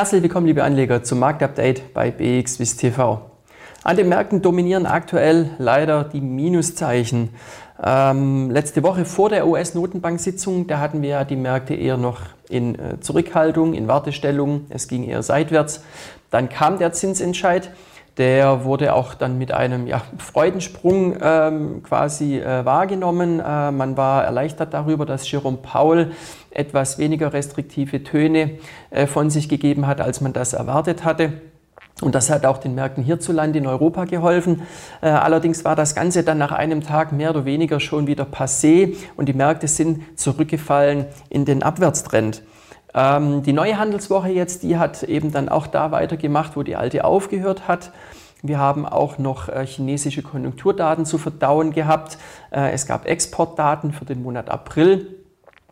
Herzlich willkommen, liebe Anleger, zum Marktupdate bei BXWIST TV. An den Märkten dominieren aktuell leider die Minuszeichen. Ähm, letzte Woche vor der US-Notenbank-Sitzung, da hatten wir ja die Märkte eher noch in äh, Zurückhaltung, in Wartestellung. Es ging eher seitwärts. Dann kam der Zinsentscheid. Der wurde auch dann mit einem ja, Freudensprung ähm, quasi äh, wahrgenommen. Äh, man war erleichtert darüber, dass Jerome Paul etwas weniger restriktive Töne äh, von sich gegeben hat, als man das erwartet hatte. Und das hat auch den Märkten hierzulande in Europa geholfen. Äh, allerdings war das Ganze dann nach einem Tag mehr oder weniger schon wieder passé und die Märkte sind zurückgefallen in den Abwärtstrend. Ähm, die neue Handelswoche jetzt, die hat eben dann auch da weitergemacht, wo die alte aufgehört hat. Wir haben auch noch äh, chinesische Konjunkturdaten zu verdauen gehabt. Äh, es gab Exportdaten für den Monat April.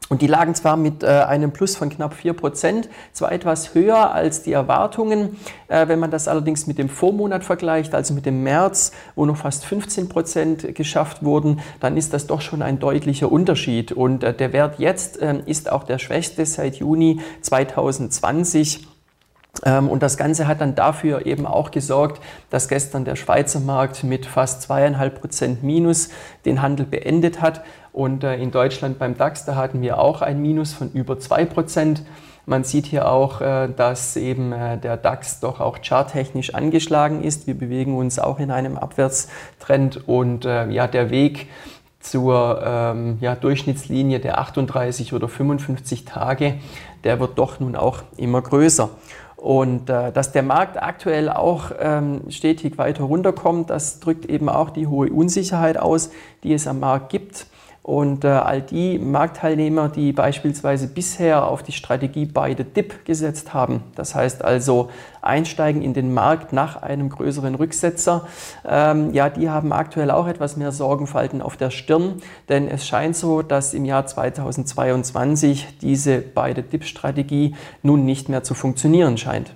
Und die lagen zwar mit äh, einem Plus von knapp 4%, zwar etwas höher als die Erwartungen. Äh, wenn man das allerdings mit dem Vormonat vergleicht, also mit dem März, wo noch fast 15% geschafft wurden, dann ist das doch schon ein deutlicher Unterschied. Und äh, der Wert jetzt ähm, ist auch der schwächste seit Juni 2020. Ähm, und das Ganze hat dann dafür eben auch gesorgt, dass gestern der Schweizer Markt mit fast zweieinhalb Prozent Minus den Handel beendet hat. Und äh, in Deutschland beim DAX, da hatten wir auch ein Minus von über zwei Prozent. Man sieht hier auch, äh, dass eben äh, der DAX doch auch charttechnisch angeschlagen ist. Wir bewegen uns auch in einem Abwärtstrend und ja, der Weg zur ähm, ja, Durchschnittslinie der 38 oder 55 Tage, der wird doch nun auch immer größer. Und äh, dass der Markt aktuell auch ähm, stetig weiter runterkommt, das drückt eben auch die hohe Unsicherheit aus, die es am Markt gibt. Und äh, all die Marktteilnehmer, die beispielsweise bisher auf die Strategie Buy the Dip gesetzt haben, das heißt also einsteigen in den Markt nach einem größeren Rücksetzer, ähm, ja, die haben aktuell auch etwas mehr Sorgenfalten auf der Stirn, denn es scheint so, dass im Jahr 2022 diese Buy the Dip Strategie nun nicht mehr zu funktionieren scheint.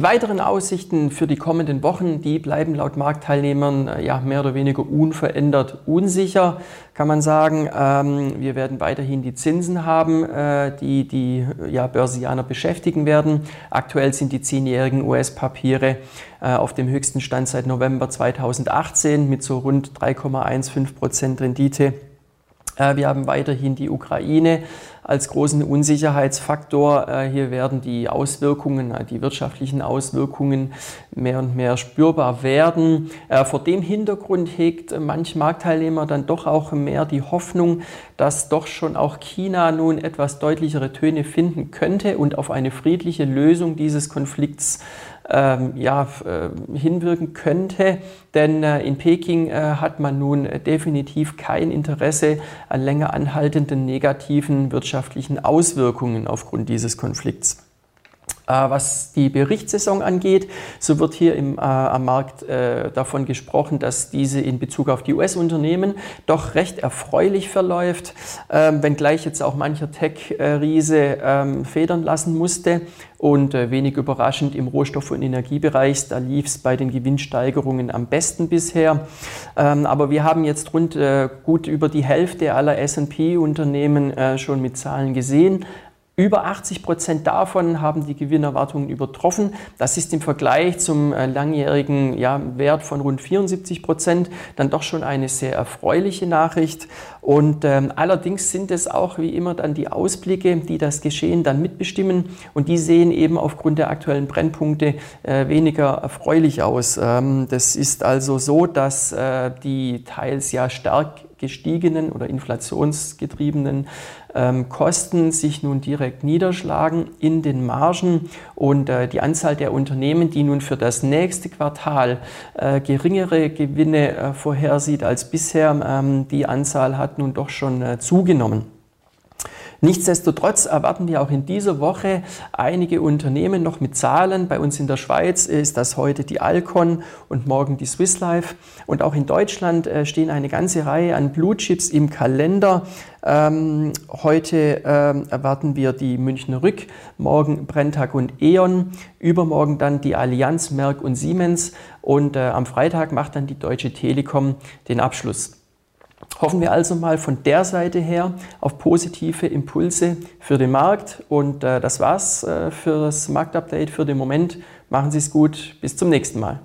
Die weiteren Aussichten für die kommenden Wochen, die bleiben laut Marktteilnehmern äh, ja mehr oder weniger unverändert unsicher, kann man sagen. Ähm, wir werden weiterhin die Zinsen haben, äh, die die ja, Börsianer beschäftigen werden. Aktuell sind die zehnjährigen US-Papiere äh, auf dem höchsten Stand seit November 2018 mit so rund 3,15 Prozent Rendite. Äh, wir haben weiterhin die Ukraine als großen Unsicherheitsfaktor. Äh, hier werden die Auswirkungen, äh, die wirtschaftlichen Auswirkungen mehr und mehr spürbar werden. Vor dem Hintergrund hegt manch Marktteilnehmer dann doch auch mehr die Hoffnung, dass doch schon auch China nun etwas deutlichere Töne finden könnte und auf eine friedliche Lösung dieses Konflikts ähm, ja, äh, hinwirken könnte. Denn äh, in Peking äh, hat man nun definitiv kein Interesse an länger anhaltenden negativen wirtschaftlichen Auswirkungen aufgrund dieses Konflikts. Äh, was die Berichtssaison angeht, so wird hier im, äh, am Markt äh, davon gesprochen, dass diese in Bezug auf die US-Unternehmen doch recht erfreulich verläuft, ähm, wenngleich jetzt auch mancher Tech-Riese ähm, federn lassen musste. Und äh, wenig überraschend im Rohstoff- und Energiebereich, da lief es bei den Gewinnsteigerungen am besten bisher. Ähm, aber wir haben jetzt rund äh, gut über die Hälfte aller SP-Unternehmen äh, schon mit Zahlen gesehen. Über 80 Prozent davon haben die Gewinnerwartungen übertroffen. Das ist im Vergleich zum äh, langjährigen ja, Wert von rund 74 Prozent dann doch schon eine sehr erfreuliche Nachricht. Und ähm, allerdings sind es auch wie immer dann die Ausblicke, die das Geschehen dann mitbestimmen. Und die sehen eben aufgrund der aktuellen Brennpunkte äh, weniger erfreulich aus. Ähm, das ist also so, dass äh, die teils ja stark gestiegenen oder inflationsgetriebenen ähm, Kosten sich nun direkt niederschlagen in den Margen und äh, die Anzahl der Unternehmen, die nun für das nächste Quartal äh, geringere Gewinne äh, vorhersieht als bisher, ähm, die Anzahl hat nun doch schon äh, zugenommen. Nichtsdestotrotz erwarten wir auch in dieser Woche einige Unternehmen noch mit Zahlen. Bei uns in der Schweiz ist das heute die Alcon und morgen die Swiss Life. Und auch in Deutschland äh, stehen eine ganze Reihe an Blue Chips im Kalender. Ähm, heute ähm, erwarten wir die Münchner Rück, morgen Brenntag und E.ON, übermorgen dann die Allianz, Merck und Siemens und äh, am Freitag macht dann die Deutsche Telekom den Abschluss. Hoffen wir also mal von der Seite her auf positive Impulse für den Markt. Und äh, das war's äh, für das Marktupdate für den Moment. Machen Sie es gut. Bis zum nächsten Mal.